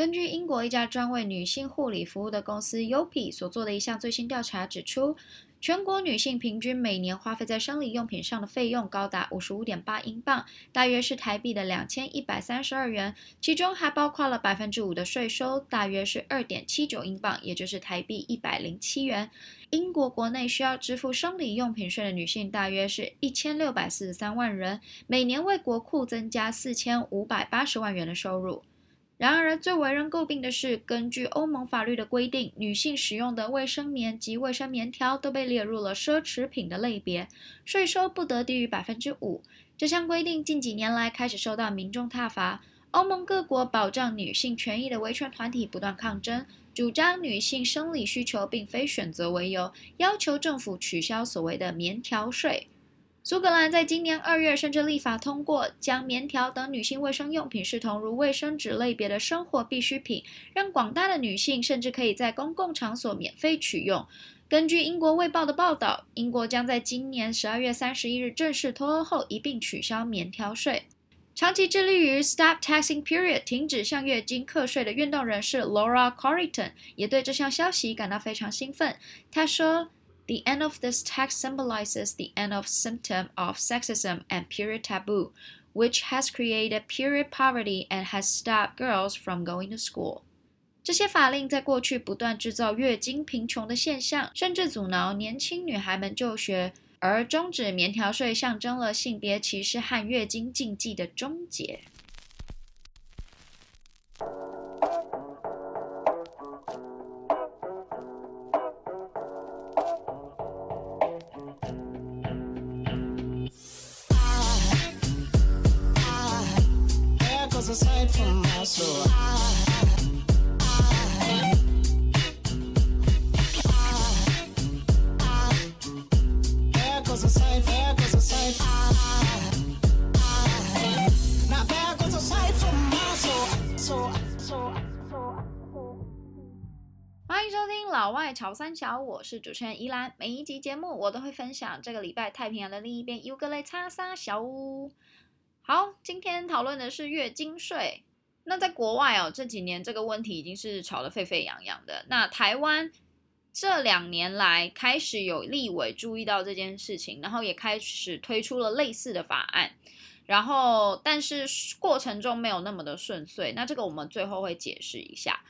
根据英国一家专为女性护理服务的公司 Yopi 所做的一项最新调查指出，全国女性平均每年花费在生理用品上的费用高达五十五点八英镑，大约是台币的两千一百三十二元，其中还包括了百分之五的税收，大约是二点七九英镑，也就是台币一百零七元。英国国内需要支付生理用品税的女性大约是一千六百四十三万人，每年为国库增加四千五百八十万元的收入。然而，最为人诟病的是，根据欧盟法律的规定，女性使用的卫生棉及卫生棉条都被列入了奢侈品的类别，税收不得低于百分之五。这项规定近几年来开始受到民众挞伐，欧盟各国保障女性权益的维权团体不断抗争，主张女性生理需求并非选择为由，要求政府取消所谓的棉条税。苏格兰在今年二月甚至立法通过，将棉条等女性卫生用品视同如卫生纸类别的生活必需品，让广大的女性甚至可以在公共场所免费取用。根据英国卫报的报道，英国将在今年十二月三十一日正式脱欧后一并取消棉条税。长期致力于 Stop Taxing Period 停止向月经课税的运动人士 Laura Corriton 也对这项消息感到非常兴奋。他说。The end of this tax symbolizes the end of symptom of sexism and period taboo, which has created period poverty and has stopped girls from going to school. 这些法令在过去不断制造月经贫穷的现象，甚至阻挠年轻女孩们就学，而终止棉条税象征了性别歧视和月经禁忌的终结。 欢迎收听老外潮三小，我是主持人宜兰。每一集节目我都会分享这个礼拜太平洋的另一边尤格雷叉三小屋。好，今天讨论的是月经税。那在国外哦，这几年这个问题已经是吵得沸沸扬扬的。那台湾这两年来开始有立委注意到这件事情，然后也开始推出了类似的法案。然后，但是过程中没有那么的顺遂。那这个我们最后会解释一下。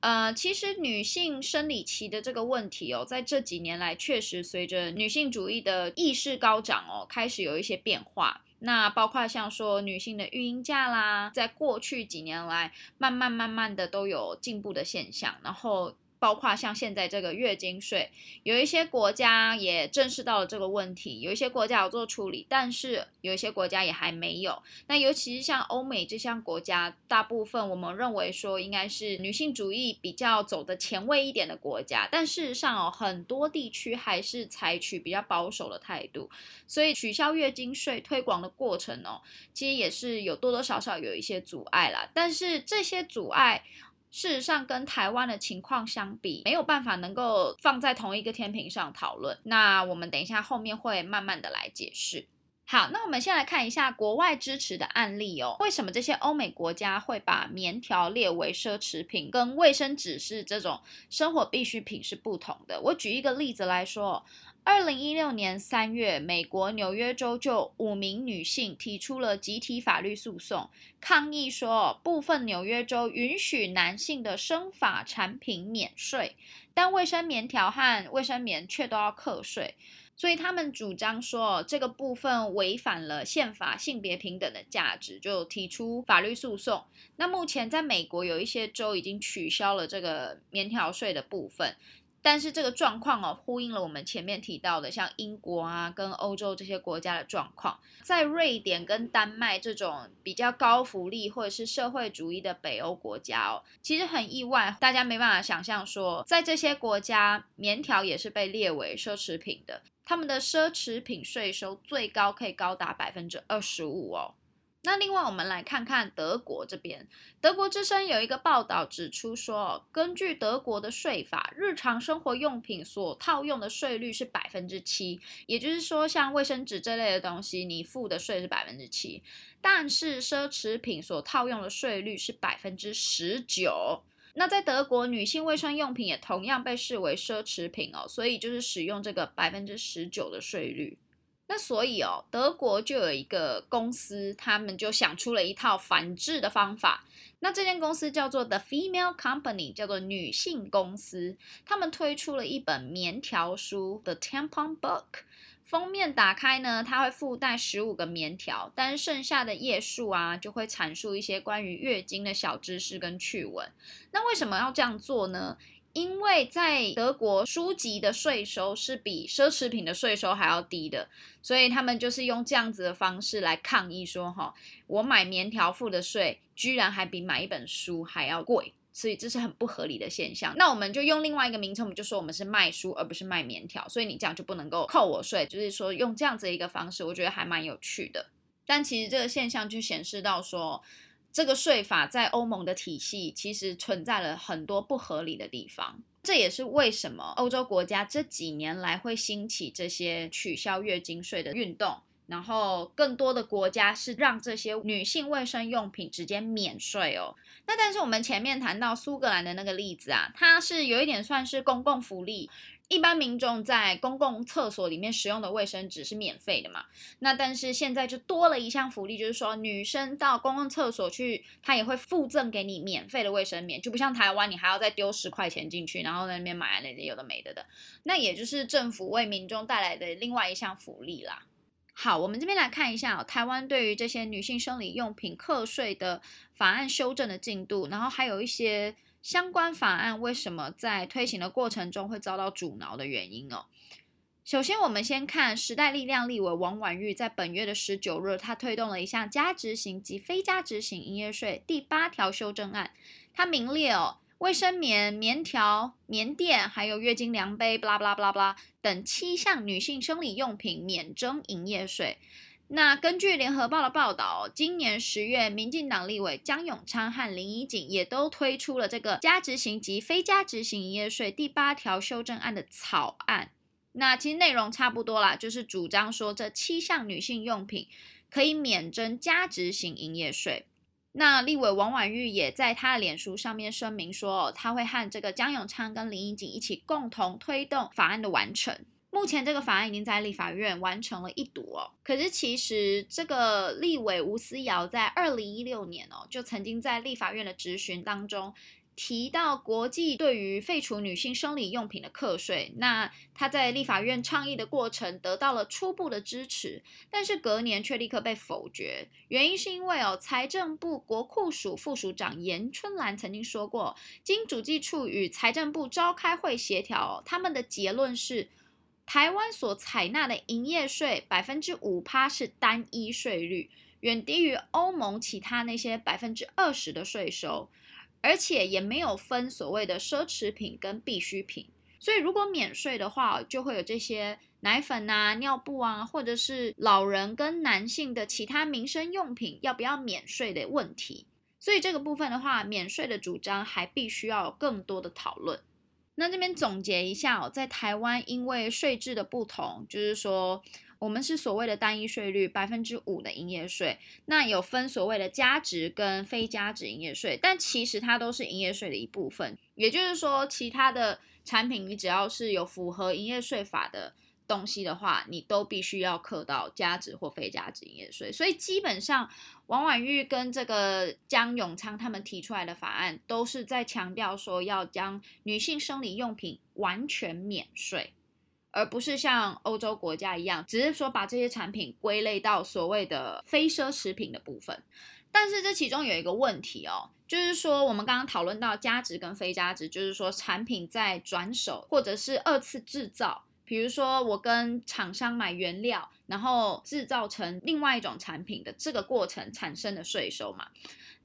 呃，其实女性生理期的这个问题哦，在这几年来确实随着女性主义的意识高涨哦，开始有一些变化。那包括像说女性的育婴假啦，在过去几年来，慢慢慢慢的都有进步的现象，然后。包括像现在这个月经税，有一些国家也正视到了这个问题，有一些国家有做处理，但是有一些国家也还没有。那尤其是像欧美这项国家，大部分我们认为说应该是女性主义比较走的前卫一点的国家，但事实上哦，很多地区还是采取比较保守的态度，所以取消月经税推广的过程哦，其实也是有多多少少有一些阻碍啦。但是这些阻碍。事实上，跟台湾的情况相比，没有办法能够放在同一个天平上讨论。那我们等一下后面会慢慢的来解释。好，那我们先来看一下国外支持的案例哦。为什么这些欧美国家会把棉条列为奢侈品，跟卫生纸是这种生活必需品是不同的？我举一个例子来说。二零一六年三月，美国纽约州就五名女性提出了集体法律诉讼，抗议说部分纽约州允许男性的生发产品免税，但卫生棉条和卫生棉却都要课税。所以他们主张说这个部分违反了宪法性别平等的价值，就提出法律诉讼。那目前在美国有一些州已经取消了这个棉条税的部分。但是这个状况哦，呼应了我们前面提到的，像英国啊，跟欧洲这些国家的状况。在瑞典跟丹麦这种比较高福利或者是社会主义的北欧国家哦，其实很意外，大家没办法想象说，在这些国家，棉条也是被列为奢侈品的。他们的奢侈品税收最高可以高达百分之二十五哦。那另外，我们来看看德国这边。德国之声有一个报道指出说，根据德国的税法，日常生活用品所套用的税率是百分之七，也就是说，像卫生纸这类的东西，你付的税是百分之七。但是奢侈品所套用的税率是百分之十九。那在德国，女性卫生用品也同样被视为奢侈品哦，所以就是使用这个百分之十九的税率。那所以哦，德国就有一个公司，他们就想出了一套反制的方法。那这间公司叫做 The Female Company，叫做女性公司。他们推出了一本棉条书 The Tampon Book，封面打开呢，它会附带十五个棉条，但剩下的页数啊，就会阐述一些关于月经的小知识跟趣闻。那为什么要这样做呢？因为在德国，书籍的税收是比奢侈品的税收还要低的，所以他们就是用这样子的方式来抗议说：“哈，我买棉条付的税，居然还比买一本书还要贵，所以这是很不合理的现象。”那我们就用另外一个名称，我们就说我们是卖书，而不是卖棉条，所以你这样就不能够扣我税。就是说用这样子一个方式，我觉得还蛮有趣的。但其实这个现象就显示到说，这个税法在欧盟的体系其实存在了很多不合理的地方，这也是为什么欧洲国家这几年来会兴起这些取消月经税的运动，然后更多的国家是让这些女性卫生用品直接免税哦。那但是我们前面谈到苏格兰的那个例子啊，它是有一点算是公共福利。一般民众在公共厕所里面使用的卫生纸是免费的嘛？那但是现在就多了一项福利，就是说女生到公共厕所去，她也会附赠给你免费的卫生棉，就不像台湾，你还要再丢十块钱进去，然后在那边买那些有的没的的。那也就是政府为民众带来的另外一项福利啦。好，我们这边来看一下，台湾对于这些女性生理用品课税的法案修正的进度，然后还有一些。相关法案为什么在推行的过程中会遭到阻挠的原因哦？首先，我们先看时代力量立委王婉玉在本月的十九日，他推动了一项加值型及非加值型营业税第八条修正案，它名列哦，卫生棉、棉条、棉垫，还有月经量杯，巴拉巴拉巴拉巴拉等七项女性生理用品免征营业税。那根据联合报的报道，今年十月，民进党立委江永昌和林宜景也都推出了这个加值型及非加值型营业税第八条修正案的草案。那其实内容差不多啦，就是主张说这七项女性用品可以免征加值型营业税。那立委王婉玉也在他的脸书上面声明说，他会和这个江永昌跟林宜景一起共同推动法案的完成。目前这个法案已经在立法院完成了一读哦，可是其实这个立委吴思瑶在二零一六年哦，就曾经在立法院的质询当中提到国际对于废除女性生理用品的课税，那他在立法院倡议的过程得到了初步的支持，但是隔年却立刻被否决，原因是因为哦，财政部国库署副署长严春兰曾经说过，经主计处与财政部召开会协调，他们的结论是。台湾所采纳的营业税百分之五趴是单一税率，远低于欧盟其他那些百分之二十的税收，而且也没有分所谓的奢侈品跟必需品。所以如果免税的话，就会有这些奶粉啊、尿布啊，或者是老人跟男性的其他民生用品要不要免税的问题。所以这个部分的话，免税的主张还必须要有更多的讨论。那这边总结一下哦，在台湾因为税制的不同，就是说我们是所谓的单一税率百分之五的营业税，那有分所谓的加值跟非加值营业税，但其实它都是营业税的一部分。也就是说，其他的产品你只要是有符合营业税法的。东西的话，你都必须要课到加值或非加值营业税，所以基本上王婉玉跟这个江永昌他们提出来的法案，都是在强调说要将女性生理用品完全免税，而不是像欧洲国家一样，只是说把这些产品归类到所谓的非奢侈品的部分。但是这其中有一个问题哦，就是说我们刚刚讨论到加值跟非加值，就是说产品在转手或者是二次制造。比如说，我跟厂商买原料，然后制造成另外一种产品的这个过程产生的税收嘛。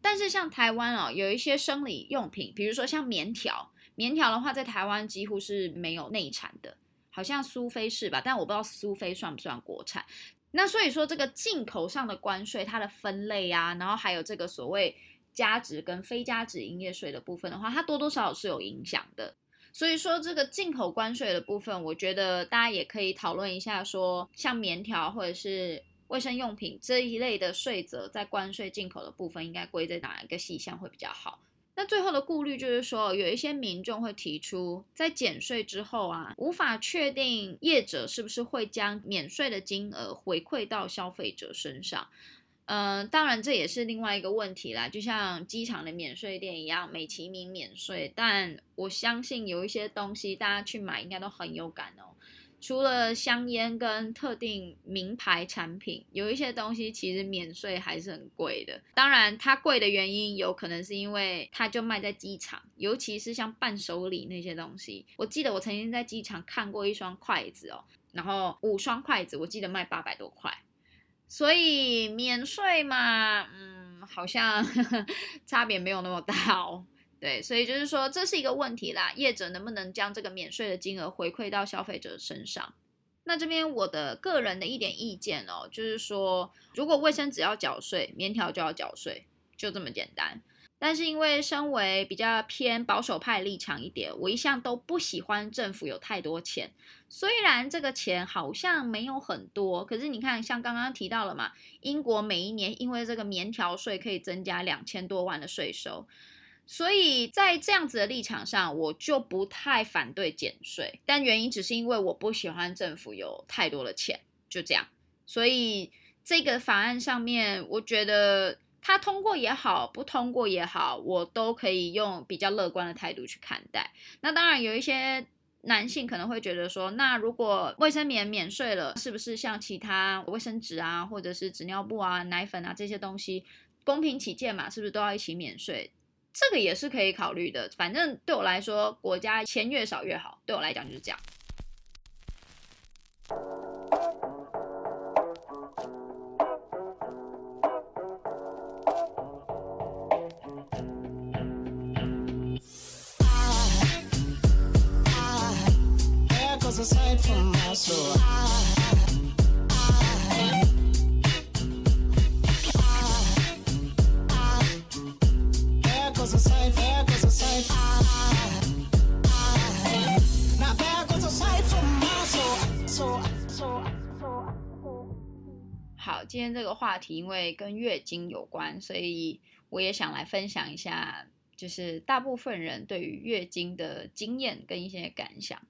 但是像台湾哦，有一些生理用品，比如说像棉条，棉条的话在台湾几乎是没有内产的，好像苏菲是吧？但我不知道苏菲算不算国产。那所以说，这个进口上的关税，它的分类啊，然后还有这个所谓加值跟非加值营业税的部分的话，它多多少少是有影响的。所以说，这个进口关税的部分，我觉得大家也可以讨论一下说，像棉条或者是卫生用品这一类的税则，在关税进口的部分，应该归在哪一个细项会比较好？那最后的顾虑就是说，有一些民众会提出，在减税之后啊，无法确定业者是不是会将免税的金额回馈到消费者身上。嗯、呃，当然这也是另外一个问题啦，就像机场的免税店一样，美其名免税，但我相信有一些东西大家去买应该都很有感哦。除了香烟跟特定名牌产品，有一些东西其实免税还是很贵的。当然，它贵的原因有可能是因为它就卖在机场，尤其是像伴手礼那些东西。我记得我曾经在机场看过一双筷子哦，然后五双筷子，我记得卖八百多块。所以免税嘛，嗯，好像呵 呵差别没有那么大哦。对，所以就是说，这是一个问题啦。业者能不能将这个免税的金额回馈到消费者身上？那这边我的个人的一点意见哦，就是说，如果卫生纸要缴税，棉条就要缴税，就这么简单。但是因为身为比较偏保守派立场一点，我一向都不喜欢政府有太多钱。虽然这个钱好像没有很多，可是你看，像刚刚提到了嘛，英国每一年因为这个棉条税可以增加两千多万的税收。所以在这样子的立场上，我就不太反对减税，但原因只是因为我不喜欢政府有太多的钱，就这样。所以这个法案上面，我觉得他通过也好，不通过也好，我都可以用比较乐观的态度去看待。那当然有一些男性可能会觉得说，那如果卫生棉免税了，是不是像其他卫生纸啊，或者是纸尿布啊、奶粉啊这些东西，公平起见嘛，是不是都要一起免税？这个也是可以考虑的，反正对我来说，国家钱越少越好。对我来讲就是这样。好，今天这个话题因为跟月经有关，所以我也想来分享一下，就是大部分人对于月经的经验跟一些感想。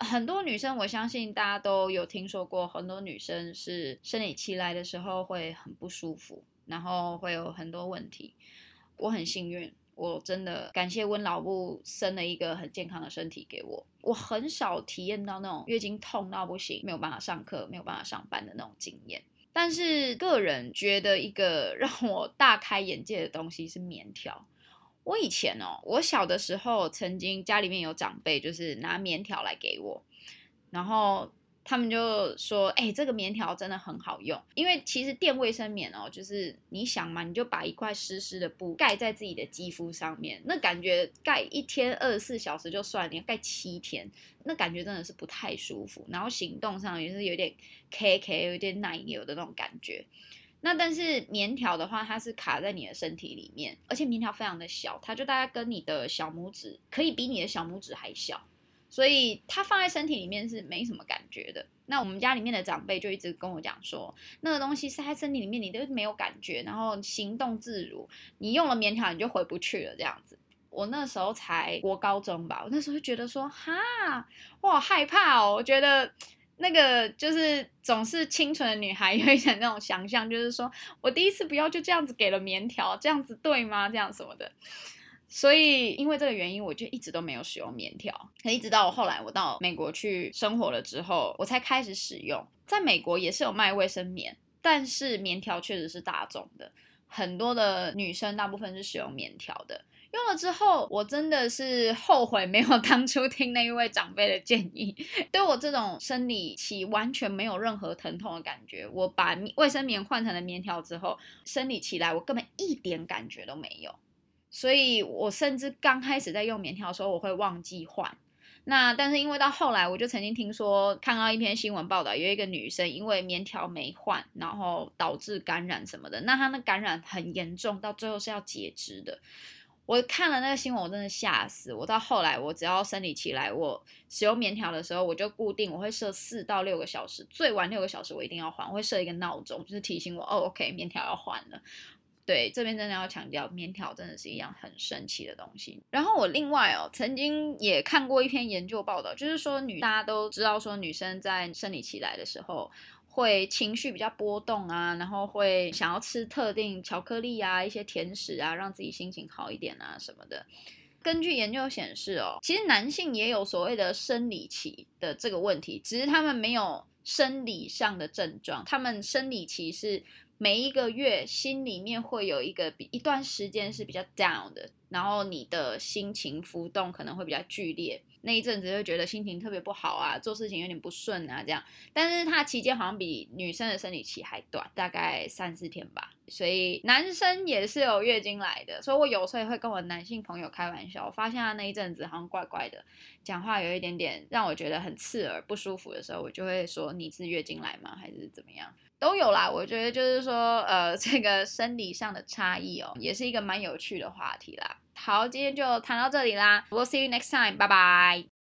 很多女生，我相信大家都有听说过，很多女生是生理期来的时候会很不舒服，然后会有很多问题。我很幸运。我真的感谢温老布生了一个很健康的身体给我。我很少体验到那种月经痛到不行，没有办法上课，没有办法上班的那种经验。但是个人觉得一个 让我大开眼界的东西是棉条。我以前哦，我小的时候曾经家里面有长辈就是拿棉条来给我，然后。他们就说：“哎、欸，这个棉条真的很好用，因为其实垫卫生棉哦，就是你想嘛，你就把一块湿湿的布盖在自己的肌肤上面，那感觉盖一天二十四小时就算，你要盖七天，那感觉真的是不太舒服。然后行动上也是有点 K K，有点奶油的那种感觉。那但是棉条的话，它是卡在你的身体里面，而且棉条非常的小，它就大概跟你的小拇指，可以比你的小拇指还小。”所以它放在身体里面是没什么感觉的。那我们家里面的长辈就一直跟我讲说，那个东西塞在身体里面你都没有感觉，然后行动自如。你用了棉条你就回不去了这样子。我那时候才国高中吧，我那时候就觉得说，哈，我好害怕哦。我觉得那个就是总是清纯的女孩有一点那种想象，就是说我第一次不要就这样子给了棉条，这样子对吗？这样什么的。所以，因为这个原因，我就一直都没有使用棉条。可一直到我后来我到美国去生活了之后，我才开始使用。在美国也是有卖卫生棉，但是棉条确实是大众的，很多的女生大部分是使用棉条的。用了之后，我真的是后悔没有 当初听那一位长辈的建议。对我这种生理期完全没有任何疼痛的感觉，我把卫生棉换成了棉条之后，生理期来我根本一点感觉都没有。所以我甚至刚开始在用棉条的时候，我会忘记换。那但是因为到后来，我就曾经听说看到一篇新闻报道，有一个女生因为棉条没换，然后导致感染什么的，那她那感染很严重，到最后是要截肢的。我看了那个新闻，我真的吓死。我到后来，我只要生理期来，我使用棉条的时候，我就固定我会设四到六个小时，最晚六个小时我一定要换，我会设一个闹钟，就是提醒我哦，OK，棉条要换了。对，这边真的要强调，棉条真的是一样很神奇的东西。然后我另外哦，曾经也看过一篇研究报道，就是说女大家都知道说女生在生理期来的时候。会情绪比较波动啊，然后会想要吃特定巧克力啊、一些甜食啊，让自己心情好一点啊什么的。根据研究显示哦，其实男性也有所谓的生理期的这个问题，只是他们没有生理上的症状，他们生理期是每一个月心里面会有一个比一段时间是比较 down 的，然后你的心情浮动可能会比较剧烈。那一阵子会觉得心情特别不好啊，做事情有点不顺啊，这样。但是它期间好像比女生的生理期还短，大概三四天吧。所以男生也是有月经来的，所以我有时候也会跟我男性朋友开玩笑，我发现他那一阵子好像怪怪的，讲话有一点点让我觉得很刺耳、不舒服的时候，我就会说，你是月经来吗？还是怎么样？都有啦。我觉得就是说，呃，这个生理上的差异哦，也是一个蛮有趣的话题啦。好，今天就谈到这里啦。We'll see you next time. 拜拜